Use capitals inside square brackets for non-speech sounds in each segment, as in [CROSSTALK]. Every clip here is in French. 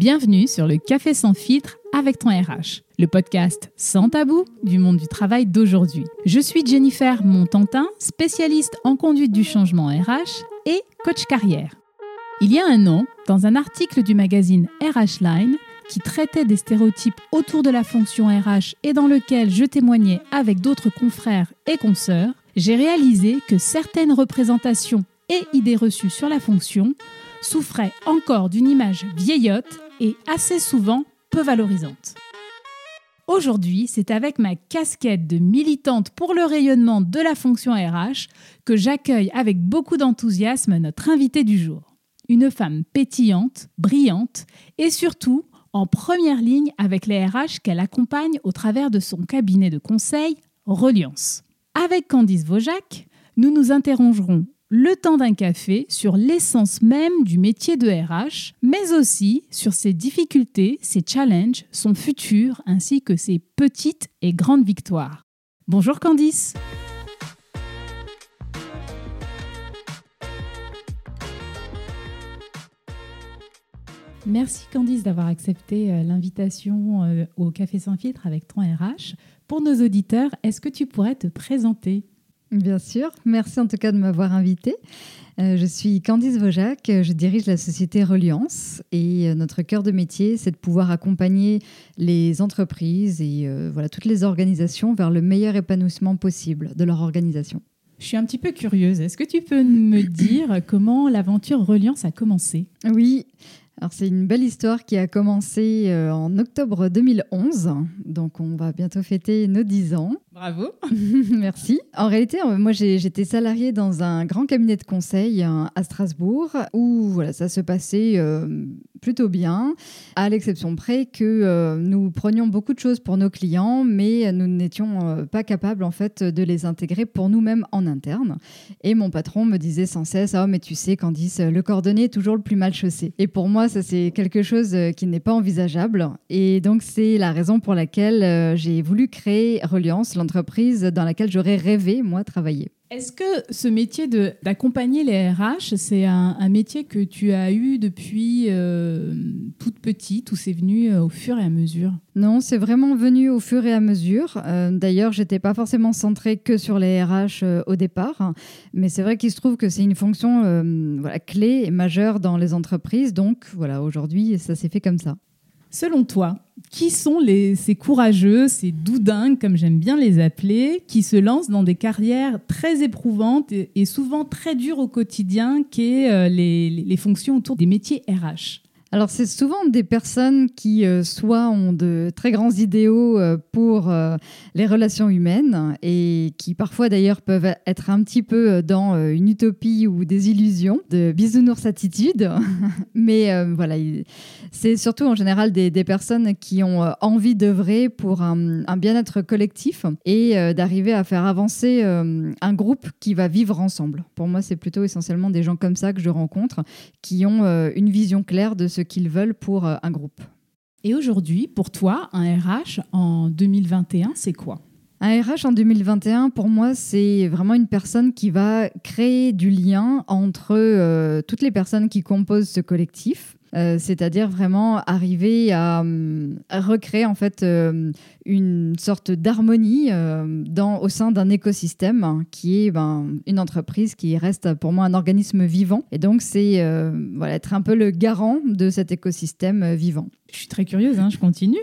Bienvenue sur le Café sans filtre avec ton RH, le podcast sans tabou du monde du travail d'aujourd'hui. Je suis Jennifer Montantin, spécialiste en conduite du changement RH et coach carrière. Il y a un an, dans un article du magazine RH Line qui traitait des stéréotypes autour de la fonction RH et dans lequel je témoignais avec d'autres confrères et consoeurs, j'ai réalisé que certaines représentations et idées reçues sur la fonction souffraient encore d'une image vieillotte et assez souvent peu valorisante. Aujourd'hui, c'est avec ma casquette de militante pour le rayonnement de la fonction RH que j'accueille avec beaucoup d'enthousiasme notre invitée du jour. Une femme pétillante, brillante et surtout en première ligne avec les RH qu'elle accompagne au travers de son cabinet de conseil Reliance. Avec Candice Vaujac, nous nous interrogerons le temps d'un café sur l'essence même du métier de RH, mais aussi sur ses difficultés, ses challenges, son futur, ainsi que ses petites et grandes victoires. Bonjour Candice Merci Candice d'avoir accepté euh, l'invitation euh, au Café sans filtre avec ton RH. Pour nos auditeurs, est-ce que tu pourrais te présenter? Bien sûr. Merci en tout cas de m'avoir invitée. Euh, je suis Candice Vaujac, je dirige la société Reliance et euh, notre cœur de métier, c'est de pouvoir accompagner les entreprises et euh, voilà, toutes les organisations vers le meilleur épanouissement possible de leur organisation. Je suis un petit peu curieuse. Est-ce que tu peux me dire comment l'aventure Reliance a commencé? Oui, alors c'est une belle histoire qui a commencé euh, en octobre 2011, donc on va bientôt fêter nos 10 ans. Bravo. [LAUGHS] Merci. En réalité, euh, moi j'étais salariée dans un grand cabinet de conseil euh, à Strasbourg où voilà, ça se passait plutôt bien, à l'exception près que nous prenions beaucoup de choses pour nos clients, mais nous n'étions pas capables en fait de les intégrer pour nous-mêmes en interne. Et mon patron me disait sans cesse "Oh mais tu sais Candice, le cordonnier est toujours le plus mal chaussé." Et pour moi, ça c'est quelque chose euh, qui n'est pas envisageable. Et donc c'est la raison pour laquelle euh, j'ai voulu créer Reliance, l'entreprise dans laquelle j'aurais rêvé, moi, travailler. Est-ce que ce métier d'accompagner les RH, c'est un, métier que tu as eu depuis euh, toute petite ou c'est venu au fur et à mesure? Non, c'est vraiment venu au fur et à mesure. Euh, D'ailleurs, j'étais pas forcément centrée que sur les RH au départ, mais c'est vrai qu'il se trouve que c'est une fonction voilà, clé et majeure dans les entreprises. Donc voilà, aujourd'hui, ça s'est fait comme ça. Selon toi, qui sont ces courageux, ces doudingues, comme j'aime bien les appeler, qui se lancent dans des carrières très éprouvantes et, souvent très dures au quotidien, qui est euh, les fonctions autour des métiers RH alors c'est souvent des personnes qui euh, soit ont de très grands idéaux euh, pour euh, les relations humaines et qui parfois d'ailleurs peuvent être un petit peu dans une utopie ou des illusions de bisounours attitude. [LAUGHS] Mais voilà, c'est surtout en général des, personnes qui ont envie d'œuvrer pour un, un bien-être collectif et d'arriver à faire avancer un groupe qui va vivre ensemble. Pour moi, c'est plutôt essentiellement des gens comme ça que je rencontre qui ont une vision claire de ce qu'ils veulent pour euh, un groupe. Et aujourd'hui, pour toi, un RH en 2021, c'est quoi? Un RH en 2021, pour moi, c'est vraiment une personne qui va créer du lien entre euh, toutes les personnes qui composent ce collectif. Euh, c'est-à-dire vraiment arriver à, recréer en fait une sorte d'harmonie au sein d'un écosystème qui est ben, une entreprise qui reste pour moi un organisme vivant et donc c'est être un peu le garant de cet écosystème vivant. Je suis très curieuse, hein, je continue.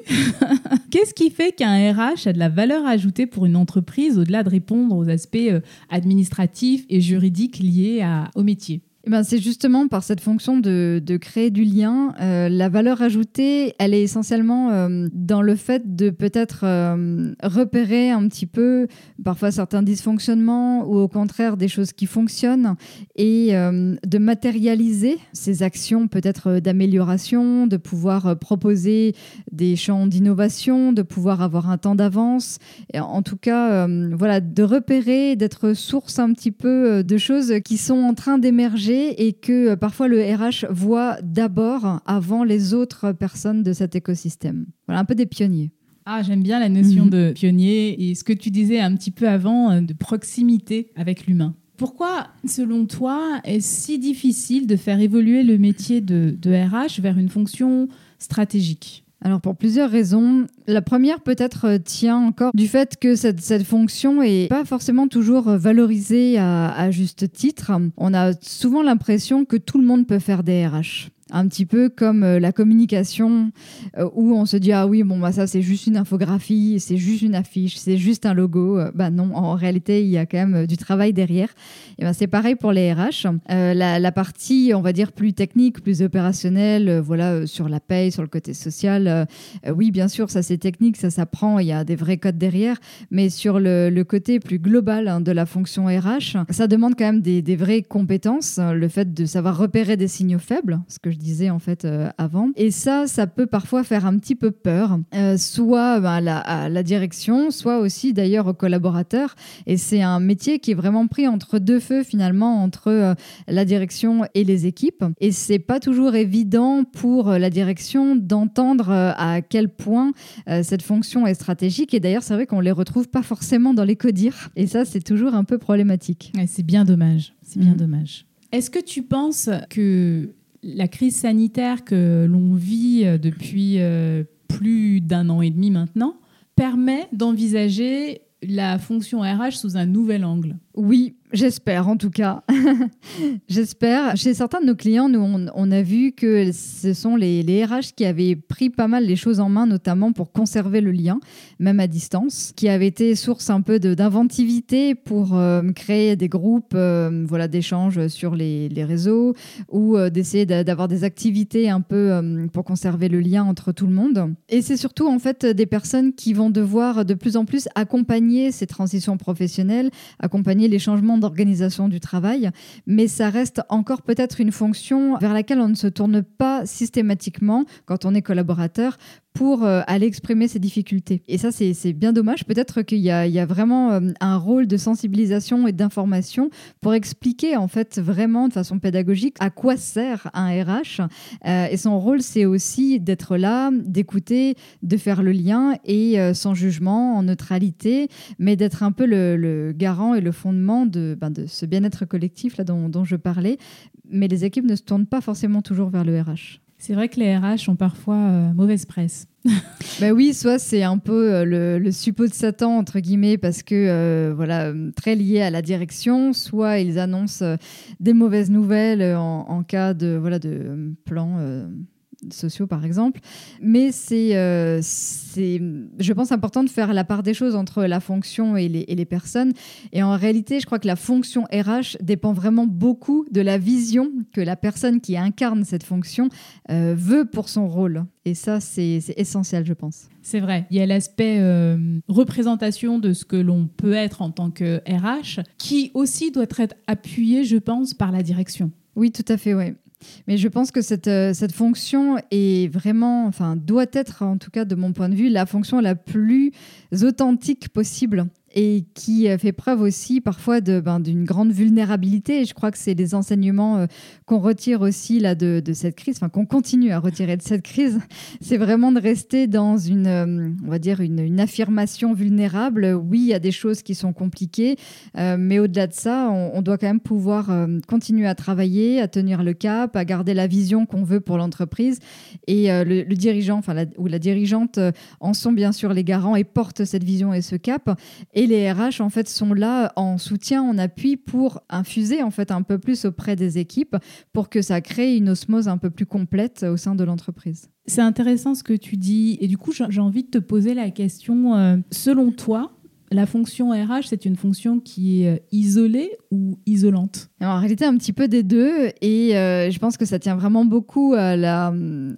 [LAUGHS] Qu'est-ce qui fait qu'un RH a de la valeur ajoutée pour une entreprise au-delà de répondre aux aspects euh, administratifs et juridiques liés au métier? Eh ben, c'est justement par cette fonction de, créer du lien. Euh, la valeur ajoutée, elle est essentiellement euh, dans le fait de peut-être euh, repérer un petit peu parfois certains dysfonctionnements ou au contraire des choses qui fonctionnent et de matérialiser ces actions peut-être d'amélioration, de pouvoir proposer des champs d'innovation, de pouvoir avoir un temps d'avance. En tout cas, voilà, de repérer, d'être source un petit peu de choses qui sont en train d'émerger et que euh, parfois le RH voit d'abord avant les autres personnes de cet écosystème. Voilà, un peu des pionniers. Ah, j'aime bien la notion mhm. de pionnier et ce que tu disais un petit peu avant euh, de proximité avec l'humain. Pourquoi, selon toi, est-ce si difficile de faire évoluer le métier de, de RH vers une fonction stratégique? Alors pour plusieurs raisons. La première peut-être euh, tient encore du fait que cette, cette fonction est pas forcément toujours valorisée à, à juste titre. On a souvent l'impression que tout le monde peut faire des RH un petit peu comme euh, la communication euh, où on se dit ah oui bon bah ça c'est juste une infographie c'est juste une affiche c'est juste un logo. Euh, bah non en réalité il y a quand même du travail derrière. Et ben c'est pareil pour les RH la, partie on va dire plus technique plus opérationnelle voilà sur la paye sur le côté social oui bien sûr ça c'est technique ça s'apprend il y a des vrais codes derrière. Mais sur le, côté plus global hein, de la fonction RH ça demande quand même des, des vraies compétences le fait de savoir repérer des signaux faibles ce que je disais en fait euh, avant. Et ça, ça peut parfois faire un petit peu peur, euh, soit ben, à, la, direction, soit aussi d'ailleurs aux collaborateurs. Et c'est un métier qui est vraiment pris entre deux feux finalement, entre euh, la direction et les équipes. Et c'est pas toujours évident pour la direction d'entendre à quel point cette fonction est stratégique. Et d'ailleurs, c'est vrai qu'on les retrouve pas forcément dans les codires. Et ça, c'est toujours un peu problématique. c'est bien dommage. C'est bien mm. dommage. Est-ce que tu penses que la crise sanitaire que l'on vit euh, depuis euh, plus d'un an et demi maintenant permet d'envisager la fonction RH sous un nouvel angle. Oui, J'espère en tout cas. [LAUGHS] J'espère. Chez certains de nos clients, nous, on, a vu que ce sont les, les, RH qui avaient pris pas mal les choses en main, notamment pour conserver le lien, même à distance, qui avaient été source un peu d'inventivité pour euh, créer des groupes euh, voilà, d'échanges sur les, réseaux ou euh, d'essayer d'avoir des activités un peu pour conserver le lien entre tout le monde. Et c'est surtout en fait des personnes qui vont devoir de plus en plus accompagner ces transitions professionnelles, accompagner les changements d'organisation du travail, mais ça reste encore peut-être une fonction vers laquelle on ne se tourne pas systématiquement quand on est collaborateur pour euh, aller exprimer ses difficultés. Et ça, c'est bien dommage. Peut-être qu'il y, a vraiment euh, un rôle de sensibilisation et d'information pour expliquer en fait vraiment de façon pédagogique à quoi sert un RH. Euh, et son rôle, c'est aussi d'être là, d'écouter, de faire le lien et sans jugement, en neutralité, mais d'être un peu le, garant et le fondement de, ben, de ce bien-être collectif là dont, dont je parlais. Mais les équipes ne se tournent pas forcément toujours vers le RH. C'est vrai que les RH ont parfois euh, mauvaise presse. [LAUGHS] bah oui, soit c'est un peu euh, le, le, suppôt de Satan entre guillemets parce que euh, voilà très lié à la direction, soit ils annoncent des mauvaises nouvelles en, cas de voilà de plan sociaux par exemple. Mais c'est, c'est, je pense, important de faire la part des choses entre la fonction et les, et les, personnes. Et en réalité, je crois que la fonction RH dépend vraiment beaucoup de la vision que la personne qui incarne cette fonction euh, veut pour son rôle. Et ça, c'est, c'est essentiel, je pense. C'est vrai. Il y a l'aspect euh, représentation de ce que l'on peut être en tant que RH, qui aussi doit être appuyé, je pense, par la direction. Oui, tout à fait, oui. Mais je pense que cette, euh, cette fonction est vraiment, enfin, doit être, en tout cas de mon point de vue, la fonction la plus authentique possible et qui fait preuve aussi parfois ben, d'une grande vulnérabilité. Et je crois que c'est les enseignements euh, qu'on retire aussi là de, de cette crise, enfin qu'on continue à retirer de cette crise. [LAUGHS] C'est vraiment de rester dans une, euh, on va dire une, une, affirmation vulnérable. Oui, il y a des choses qui sont compliquées, euh, mais au-delà de ça, on, doit quand même pouvoir continuer à travailler, à tenir le cap, à garder la vision qu'on veut pour l'entreprise. Et le, dirigeant, ou la dirigeante, en sont bien sûr les garants et portent cette vision et ce cap. Et les RH en fait sont là en soutien, en appui pour infuser en fait un peu plus auprès des équipes pour que ça crée une osmose un peu plus complète au sein de l'entreprise. C'est intéressant ce que tu dis et du coup j'ai envie de te poser la question euh, selon toi la fonction RH, c'est une fonction qui est euh, isolée ou isolante? En réalité, un petit peu des deux. Et euh, je pense que ça tient vraiment beaucoup à la,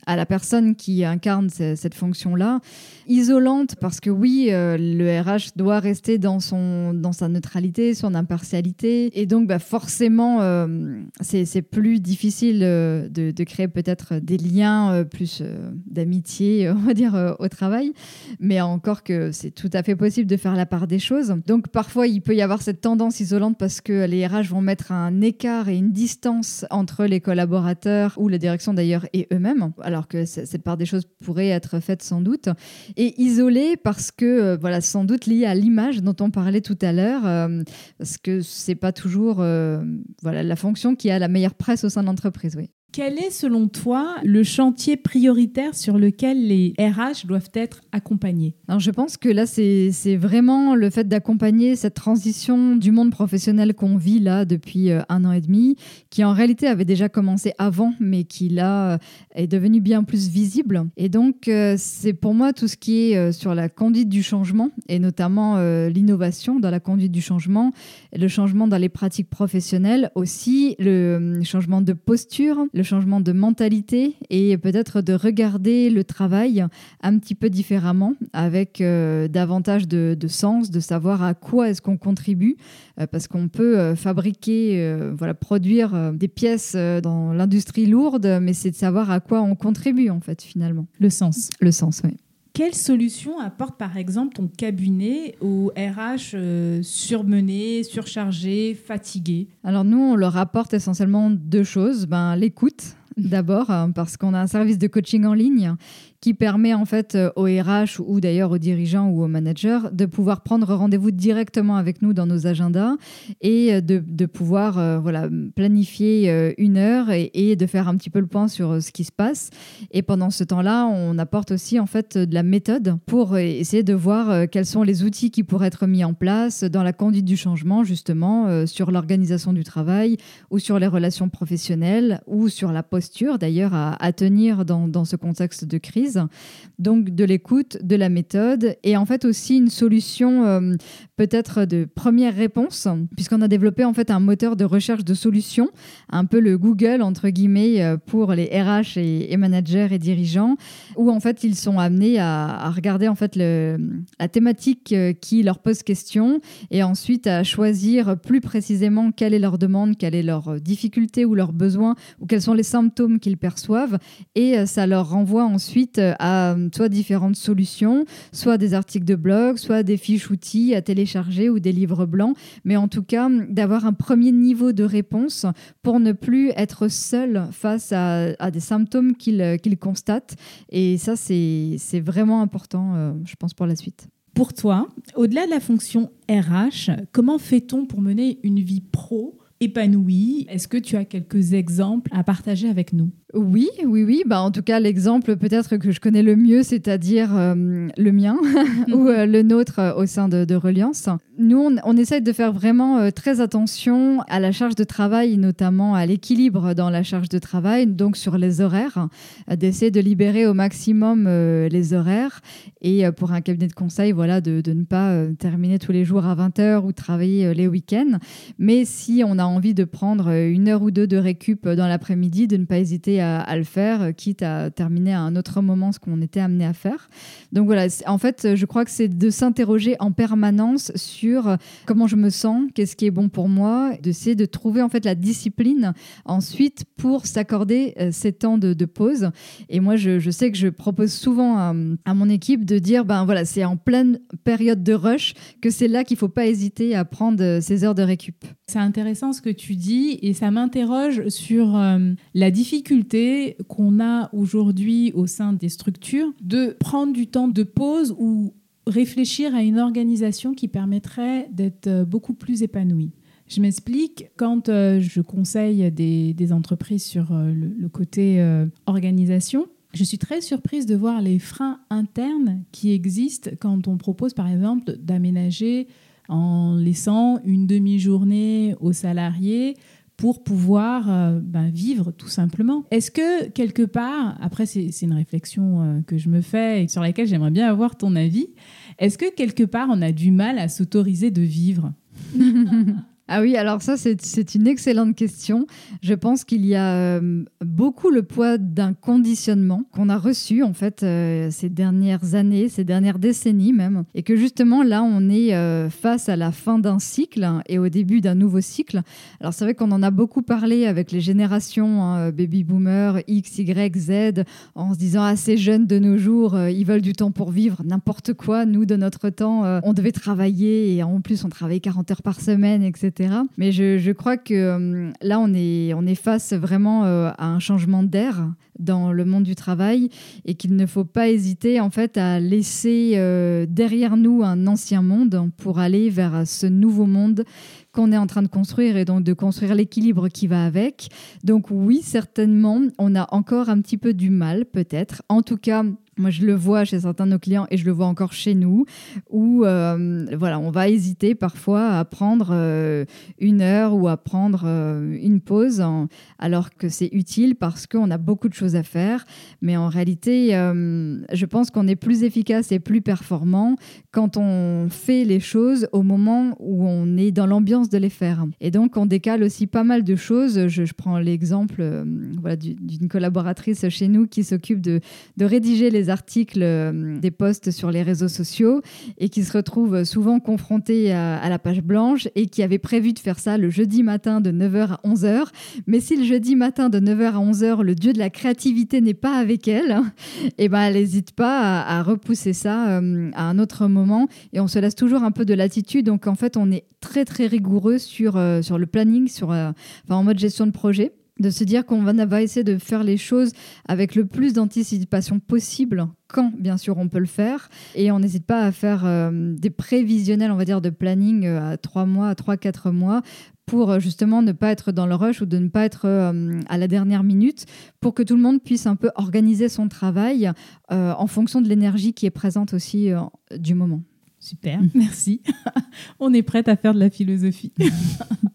à la personne qui incarne cette fonction-là. Isolante parce que oui, euh, le RH doit rester dans, son, dans sa neutralité, son impartialité. Et donc, bah, forcément, c'est plus difficile de, de créer peut-être des liens plus d'amitié, [LAUGHS] on va dire, au travail. Mais encore que c'est tout à fait possible de faire la part des choses. Donc parfois, il peut y avoir cette tendance isolante parce que les RH vont mettre un écart et une distance entre les collaborateurs ou la direction d'ailleurs et eux-mêmes, alors que cette part des choses pourrait être faite sans doute. Et isolé parce que, euh, voilà, sans doute lié à l'image dont on parlait tout à l'heure, euh, parce que c'est pas toujours euh, voilà, la fonction qui a la meilleure presse au sein de l'entreprise. Oui. Quel est selon toi le chantier prioritaire sur lequel les RH doivent être accompagnés? Alors je pense que là c'est vraiment le fait d'accompagner cette transition du monde professionnel qu'on vit là depuis euh, un an et demi, qui en réalité avait déjà commencé avant, mais qui là euh, est devenu bien plus visible. Et donc euh, c'est pour moi tout ce qui est sur la conduite du changement et notamment l'innovation dans la conduite du changement, le changement dans les pratiques professionnelles, aussi le changement de posture le changement de mentalité et peut-être de regarder le travail un petit peu différemment, avec euh, davantage de, sens, de savoir à quoi est-ce qu'on contribue, euh, parce qu'on peut euh, fabriquer, voilà, produire des pièces dans l'industrie lourde, mais c'est de savoir à quoi on contribue en fait finalement. Le sens. Le sens, oui. Quelle solution apporte par exemple ton cabinet aux RH surmenés, surchargés, fatigués? Alors nous, on leur apporte essentiellement deux choses. Ben, L'écoute, d'abord, hein, parce qu'on a un service de coaching en ligne qui permet en fait euh, aux RH ou d'ailleurs aux dirigeants ou aux managers de pouvoir prendre rendez-vous directement avec nous dans nos agendas et euh, de, pouvoir euh, voilà, planifier une heure et, de faire un petit peu le point sur ce qui se passe. Et pendant ce temps-là, on apporte aussi en fait de la méthode pour essayer de voir quels sont les outils qui pourraient être mis en place dans la conduite du changement justement sur l'organisation du travail ou sur les relations professionnelles ou sur la posture d'ailleurs à, tenir dans ce contexte de crise donc de l'écoute, de la méthode et en fait aussi une solution euh, peut-être de première réponse, puisqu'on a développé en fait un moteur de recherche de solutions, un peu le Google entre guillemets euh, pour les RH et, managers et dirigeants, où en fait ils sont amenés à, regarder en fait la thématique euh, qui leur pose question et ensuite à choisir plus précisément quelle est leur demande, quelle est leur difficulté ou leur besoin ou quels sont les symptômes qu'ils perçoivent. Et ça leur renvoie ensuite euh, à euh, soit différentes solutions, soit des articles de blog, soit des fiches outils à télécharger ou des livres blancs, mais en tout cas d'avoir un premier niveau de réponse pour ne plus être seul face à, des symptômes qu'ils euh, constatent. Et ça, c'est vraiment important, je pense, pour la suite. Pour toi, au-delà de la fonction RH, comment fait-on pour mener une vie pro épanouie? Est-ce que tu as quelques exemples à partager avec nous? Oui, oui, oui. Bah, en tout cas, l'exemple peut-être que je connais le mieux, c'est-à-dire euh, le mien [LAUGHS] ou euh, le nôtre euh, au sein de, Reliance. Nous, on, on, essaye de faire vraiment très attention à la charge de travail, notamment à l'équilibre dans la charge de travail, donc sur les horaires, d'essayer de libérer au maximum les horaires. Et pour un cabinet de conseil, voilà, de, de ne pas terminer tous les jours à 20h ou travailler les week-ends. Mais si on a envie de prendre une heure ou deux de récup dans l'après-midi, de ne pas hésiter à, le faire, euh, quitte à terminer à un autre moment ce qu'on était amené à faire. Donc voilà, en fait, je crois que c'est de s'interroger en permanence sur euh, comment je me sens, qu'est-ce qui est bon pour moi, d'essayer de trouver en fait la discipline ensuite pour s'accorder euh, ces temps de, pause. Et moi, je, sais que je propose souvent à, mon équipe de dire, ben voilà, c'est en pleine période de rush que c'est là qu'il faut pas hésiter à prendre ces heures de récup. C'est intéressant ce que tu dis et ça m'interroge sur la difficulté qu'on a aujourd'hui au sein des structures de prendre du temps de pause ou réfléchir à une organisation qui permettrait d'être euh, beaucoup plus épanouie. Je m'explique, quand euh, je conseille des, entreprises sur euh, le, côté organisation, je suis très surprise de voir les freins internes qui existent quand on propose par exemple d'aménager en laissant une demi-journée aux salariés pour pouvoir euh, ben, vivre tout simplement. Est-ce que quelque part, après c'est une réflexion euh, que je me fais et sur laquelle j'aimerais bien avoir ton avis, est-ce que quelque part on a du mal à s'autoriser de vivre? [LAUGHS] Ah oui, alors ça, c'est une excellente question. Je pense qu'il y a euh, beaucoup le poids d'un conditionnement qu'on a reçu, en fait, euh, ces dernières années, ces dernières décennies même. Et que justement, là, on est euh, face à la fin d'un cycle et au début d'un nouveau cycle. Alors, c'est vrai qu'on en a beaucoup parlé avec les générations hein, baby boomer, X, Y, Z, en se disant, ah, ces jeunes de nos jours, ils veulent du temps pour vivre, n'importe quoi. Nous, de notre temps, on devait travailler et en plus, on travaillait 40 heures par semaine, etc. Mais je, crois que euh, là, on est, on est face vraiment euh, à un changement d'air dans le monde du travail et qu'il ne faut pas hésiter en fait à laisser euh, derrière nous un ancien monde pour aller vers ce nouveau monde qu'on est en train de construire et donc de construire l'équilibre qui va avec. Donc oui, certainement, on a encore un petit peu du mal peut-être. En tout cas, moi, je le vois chez certains de nos clients et je le vois encore chez nous, où euh, voilà, on va hésiter parfois à prendre euh, une heure ou à prendre euh, une pause, alors que c'est utile parce qu'on a beaucoup de choses à faire. Mais en réalité, je pense qu'on est plus efficace et plus performant quand on fait les choses au moment où on est dans l'ambiance de les faire. Et donc, on décale aussi pas mal de choses. Je, prends l'exemple voilà, d'une collaboratrice chez nous qui s'occupe de, de rédiger les articles, euh, des posts sur les réseaux sociaux et qui se retrouvent souvent confrontés à, la page blanche et qui avait prévu de faire ça le jeudi matin de 9h à 11h. Mais si le jeudi matin de 9h à 11h, le dieu de la créativité n'est pas avec elle, et [LAUGHS] eh ben elle n'hésite pas à, repousser ça euh, à un autre moment et on se laisse toujours un peu de latitude. Donc en fait, on est très très rigoureux sur, euh, sur le planning, sur, en mode gestion de projet de se dire qu'on va essayer de faire les choses avec le plus d'anticipation possible quand bien sûr on peut le faire et on n'hésite pas à faire euh, des prévisionnels on va dire de planning euh, à trois mois à trois quatre mois pour euh, justement ne pas être dans le rush ou de ne pas être à la dernière minute pour que tout le monde puisse un peu organiser son travail en fonction de l'énergie qui est présente aussi du moment. Super, [LAUGHS] merci. on est prête à faire de la philosophie. [LAUGHS]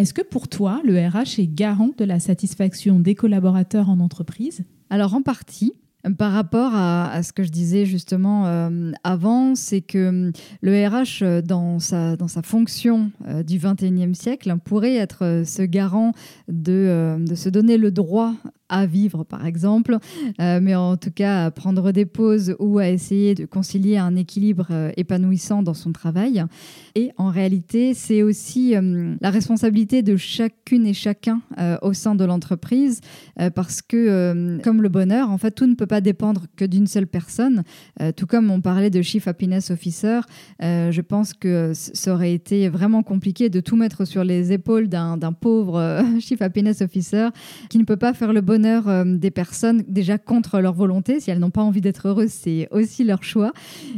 Est-ce que pour toi, le RH est garant de la satisfaction des collaborateurs en entreprise? Alors en partie. Par rapport à, ce que je disais justement euh, avant, c'est que hum, le RH, euh, dans sa, dans sa fonction euh, du 21e siècle, pourrait être ce garant de, de se donner le droit à vivre, par exemple, euh, mais en tout cas à prendre des pauses ou à essayer de concilier un équilibre euh, épanouissant dans son travail. Et en réalité, c'est aussi euh, la responsabilité de chacune et chacun au sein de l'entreprise, parce que, comme le bonheur, en fait, tout ne peut pas dépendre que d'une seule personne. tout comme on parlait de Chief Happiness Officer, je pense que ça aurait été vraiment compliqué de tout mettre sur les épaules d'un pauvre [LAUGHS] Chief Happiness Officer qui ne peut pas faire le bonheur euh, des personnes déjà contre leur volonté. Si elles n'ont pas envie d'être heureuses, c'est aussi leur choix.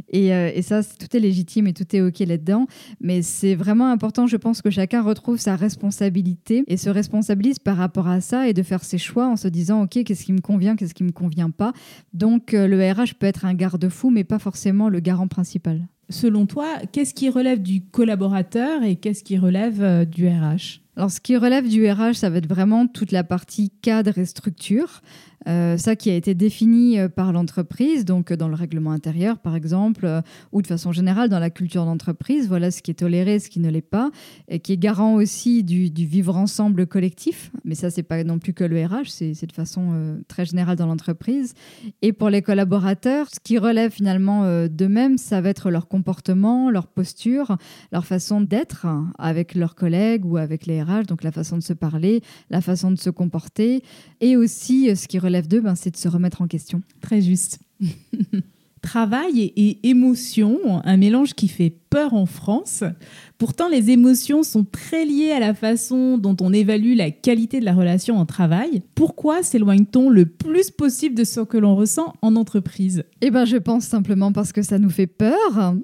Et, euh, et ça, tout est légitime et tout est OK là-dedans. Mais c'est vraiment important, je pense, que chacun retrouve sa responsabilité et se responsabilise par rapport à ça et de faire ses choix en se disant, OK, qu'est-ce qui me convient, qu'est-ce qui me convient pas. Donc, euh, le RH peut être un garde-fou, mais pas forcément le garant principal. Selon toi, qu'est-ce qui relève du collaborateur et qu'est-ce qui relève du RH alors, ce qui relève du RH, ça va être vraiment toute la partie cadre et structure. Euh, ça qui a été défini euh, par l'entreprise, donc euh, dans le règlement intérieur par exemple, ou de façon générale dans la culture d'entreprise, voilà ce qui est toléré, ce qui ne l'est pas, et qui est garant aussi du, vivre ensemble collectif. Mais ça, c'est pas non plus que le RH, c'est de façon très générale dans l'entreprise. Et pour les collaborateurs, ce qui relève finalement d'eux-mêmes, ça va être leur comportement, leur posture, leur façon d'être avec leurs collègues ou avec les Donc la façon de se parler, la façon de se comporter, et aussi ce qui relève relève d'eux, ben, c'est de se remettre en question. Très juste. [LAUGHS] Travail et, émotion, un mélange qui fait peur en France. Pourtant, les émotions sont très liées à la façon dont on évalue la qualité de la relation en travail. Pourquoi s'éloigne-t-on le plus possible de ce que l'on ressent en entreprise? Eh bien, je pense simplement parce que ça nous fait peur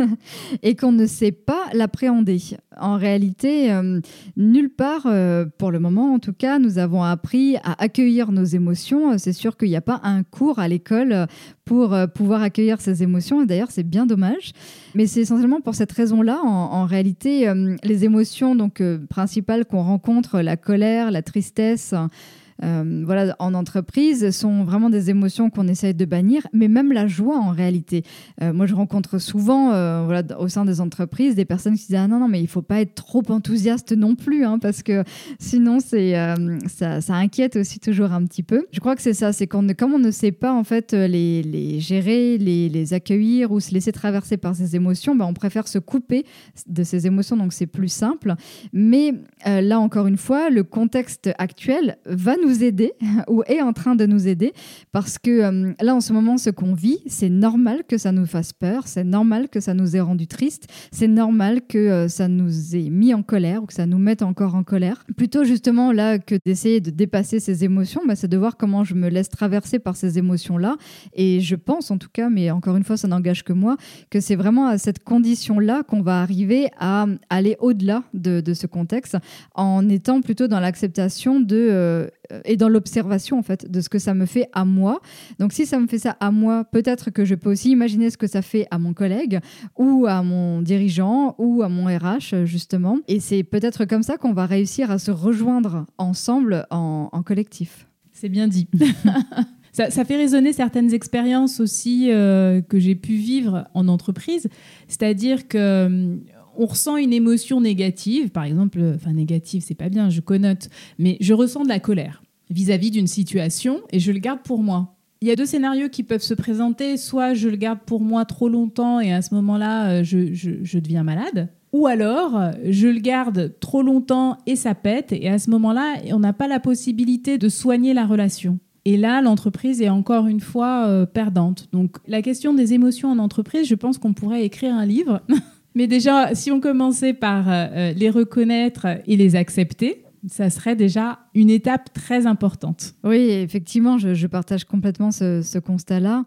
[LAUGHS] et qu'on ne sait pas l'appréhender. En réalité, euh, nulle part, euh, pour le moment en tout cas, nous avons appris à accueillir nos émotions. C'est sûr qu'il n'y a pas un cours à l'école pour euh, pouvoir accueillir ces émotions. D'ailleurs, c'est bien dommage. Mais c'est essentiellement pour cette raison-là, en, réalité, euh, les émotions donc, euh, principales qu'on rencontre, la colère, la tristesse, voilà, en entreprise sont vraiment des émotions qu'on essaye de bannir, mais même la joie en réalité. moi, je rencontre souvent voilà, au sein des entreprises des personnes qui disent ah non non mais il faut pas être trop enthousiaste non plus hein, parce que sinon ça, inquiète aussi toujours un petit peu. Je crois que c'est ça, c'est qu'on comme on ne sait pas en fait les, les gérer, les, les, accueillir ou se laisser traverser par ces émotions, ben, on préfère se couper de ces émotions, donc c'est plus simple. Mais euh, là, encore une fois, le contexte actuel va nous aider [LAUGHS] ou est en train de nous aider parce que euh, là, en ce moment, ce qu'on vit, c'est normal que ça nous fasse peur, c'est normal que ça nous ait rendu triste, c'est normal que euh, ça nous ait mis en colère ou que ça nous mette encore en colère. Plutôt justement là que d'essayer de dépasser ces émotions, ben, c'est de voir comment je me laisse traverser par ces émotions-là. Et je pense en tout cas, mais encore une fois, ça n'engage que moi, que c'est vraiment à cette condition-là qu'on va arriver à aller au-delà de, ce contexte en étant plutôt dans l'acceptation de euh, et dans l'observation en fait de ce que ça me fait à moi. Donc si ça me fait ça à moi, peut-être que je peux aussi imaginer ce que ça fait à mon collègue ou à mon dirigeant ou à mon RH justement. Et c'est peut-être comme ça qu'on va réussir à se rejoindre ensemble en, collectif. C'est bien dit. [LAUGHS] Ça, fait résonner certaines expériences aussi euh, que j'ai pu vivre en entreprise, c'est-à-dire que on ressent une émotion négative, par exemple, enfin négative, c'est pas bien, je connote, mais je ressens de la colère vis-à-vis d'une situation et je le garde pour moi. Il y a deux scénarios qui peuvent se présenter, soit je le garde pour moi trop longtemps et à ce moment-là, euh, je, deviens malade, ou alors, je le garde trop longtemps et ça pète, et à ce moment-là, on n'a pas la possibilité de soigner la relation. Et là, l'entreprise est encore une fois euh, perdante. Donc la question des émotions en entreprise, je pense qu'on pourrait écrire un livre. [LAUGHS] Mais déjà, si on commençait par euh, euh, les reconnaître et les accepter, ça serait déjà une étape très importante. Oui, effectivement, je, partage complètement ce, ce constat-là.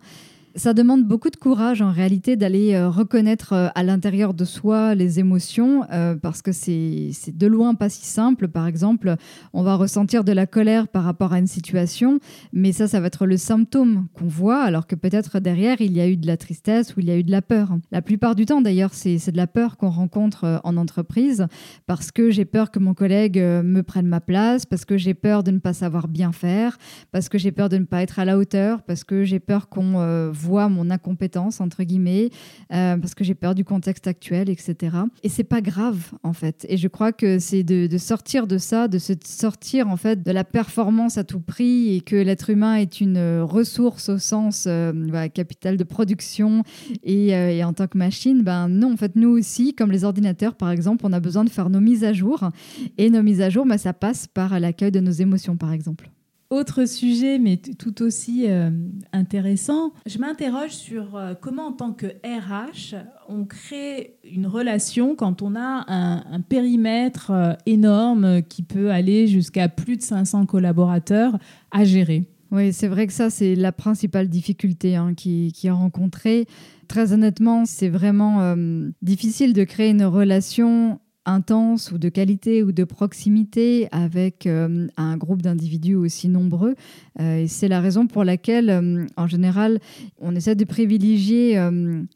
Ça demande beaucoup de courage en réalité d'aller euh, reconnaître euh, à l'intérieur de soi les émotions euh, parce que c'est de loin pas si simple. Par exemple, on va ressentir de la colère par rapport à une situation, mais ça, ça va être le symptôme qu'on voit alors que peut-être derrière, il y a eu de la tristesse ou il y a eu de la peur. La plupart du temps, d'ailleurs, c'est de la peur qu'on rencontre en entreprise parce que j'ai peur que mon collègue me prenne ma place, parce que j'ai peur de ne pas savoir bien faire, parce que j'ai peur de ne pas être à la hauteur, parce que j'ai peur qu'on vois mon incompétence, entre guillemets, euh, parce que j'ai peur du contexte actuel, etc. Et c'est pas grave, en fait. Et je crois que c'est de, sortir de ça, de se sortir, en fait, de la performance à tout prix et que l'être humain est une ressource au sens euh, capital de production et, euh, et, en tant que machine. Ben non, en fait, nous aussi, comme les ordinateurs, par exemple, on a besoin de faire nos mises à jour. Et nos mises à jour, ben, ça passe par l'accueil de nos émotions, par exemple. Autre sujet, mais tout aussi euh, intéressant, je m'interroge sur euh, comment en tant que RH, on crée une relation quand on a un, périmètre euh, énorme qui peut aller jusqu'à plus de 500 collaborateurs à gérer. Oui, c'est vrai que ça, c'est la principale difficulté hein, qui, qui est rencontrée. Très honnêtement, c'est vraiment difficile de créer une relation intense ou de qualité ou de proximité avec euh, un groupe d'individus aussi nombreux. Euh, c'est la raison pour laquelle, euh, en général, on essaie de privilégier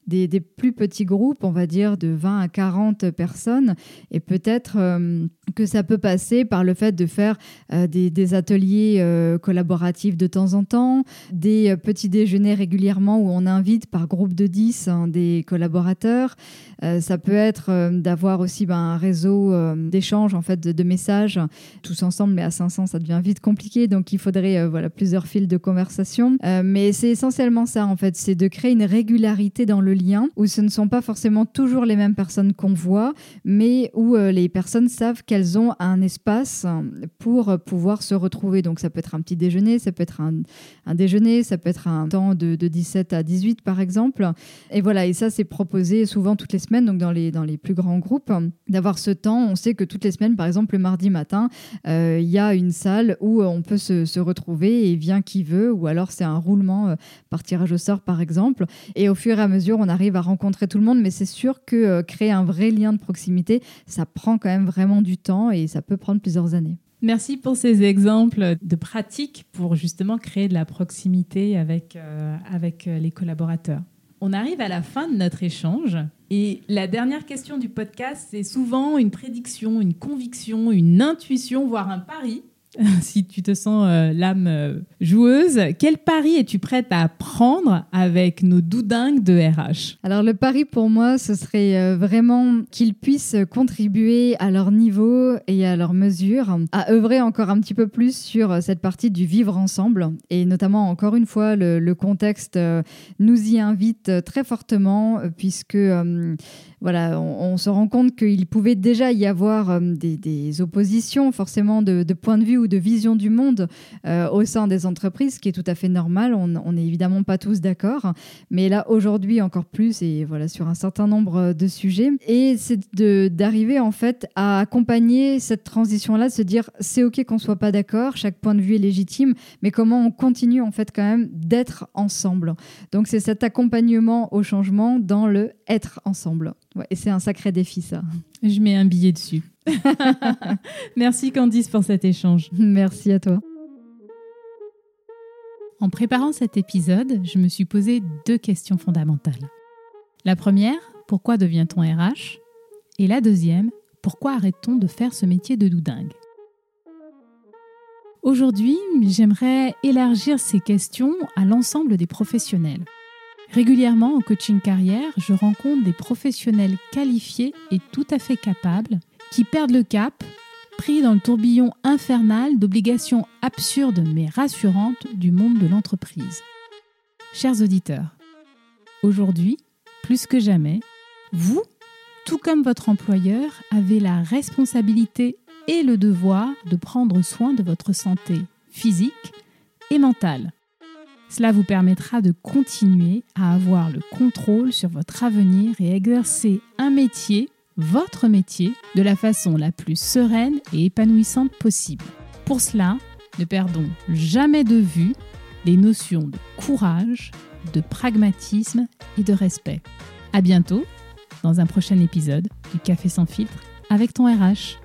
des, plus petits groupes, on va dire de 20 à 40 personnes. Et peut-être que ça peut passer par le fait de faire des, des, ateliers collaboratifs de temps en temps, des petits déjeuners régulièrement où on invite par groupe de 10 hein, des collaborateurs. ça peut être d'avoir aussi ben, un réseau euh, d'échange en fait de, messages tous ensemble, mais à 500 ça devient vite compliqué, donc il faudrait euh, voilà plusieurs fils de conversation. Euh, mais c'est essentiellement ça en fait, c'est de créer une régularité dans le lien où ce ne sont pas forcément toujours les mêmes personnes qu'on voit, mais où les personnes savent qu'elles ont un espace pour pouvoir se retrouver. Donc ça peut être un petit déjeuner, ça peut être un, un déjeuner, ça peut être un temps de, de 17 à 18 par exemple. Et voilà, et ça c'est proposé souvent toutes les semaines, donc dans les, dans les plus grands groupes, d'avoir ce temps. On sait que toutes les semaines, par exemple le mardi matin, euh, il y a une salle où on peut se, retrouver et vient qui veut, ou alors c'est un roulement euh, par tirage au sort, par exemple. Et au fur et à mesure, on arrive à rencontrer tout le monde, mais c'est sûr que euh, créer un vrai lien de proximité, ça prend quand même vraiment du temps et ça peut prendre plusieurs années. Merci pour ces exemples de pratiques pour justement créer de la proximité avec, avec les collaborateurs. On arrive à la fin de notre échange. Et la dernière question du podcast, c'est souvent une prédiction, une conviction, une intuition, voire un pari [LAUGHS] si tu te sens euh, l'âme euh, joueuse, quel pari es-tu prête à prendre avec nos doudingues de RH Alors le pari pour moi, ce serait euh, vraiment qu'ils puissent contribuer à leur niveau et à leur mesure, à œuvrer encore un petit peu plus sur cette partie du vivre ensemble. Et notamment, encore une fois, le, contexte nous y invite très fortement, puisque on, se rend compte qu'il pouvait déjà y avoir des, oppositions, forcément, de, de point de vue de vision du monde euh, au sein des entreprises, ce qui est tout à fait normal. On n'est évidemment pas tous d'accord, mais là aujourd'hui encore plus et voilà sur un certain nombre de sujets. Et c'est d'arriver en fait à accompagner cette transition-là, se dire c'est ok qu'on soit pas d'accord, chaque point de vue est légitime, mais comment on continue en fait quand même d'être ensemble. Donc c'est cet accompagnement au changement dans le être ensemble. Et c'est un sacré défi ça. Je mets un billet dessus. [LAUGHS] Merci Candice pour cet échange. Merci à toi. En préparant cet épisode, je me suis posé deux questions fondamentales. La première, pourquoi devient-on RH Et la deuxième, pourquoi arrête-t-on de faire ce métier de doudingue? Aujourd'hui, j'aimerais élargir ces questions à l'ensemble des professionnels. Régulièrement en coaching carrière, je rencontre des professionnels qualifiés et tout à fait capables qui perdent le cap, pris dans le tourbillon infernal d'obligations absurdes mais rassurantes du monde de l'entreprise. Chers auditeurs, aujourd'hui, plus que jamais, vous, tout comme votre employeur, avez la responsabilité et le devoir de prendre soin de votre santé physique et mentale. Cela vous permettra de continuer à avoir le contrôle sur votre avenir et exercer un métier votre métier de la façon la plus sereine et épanouissante possible. Pour cela, ne perdons jamais de vue les notions de courage, de pragmatisme et de respect. À bientôt dans un prochain épisode du Café sans filtre avec ton RH.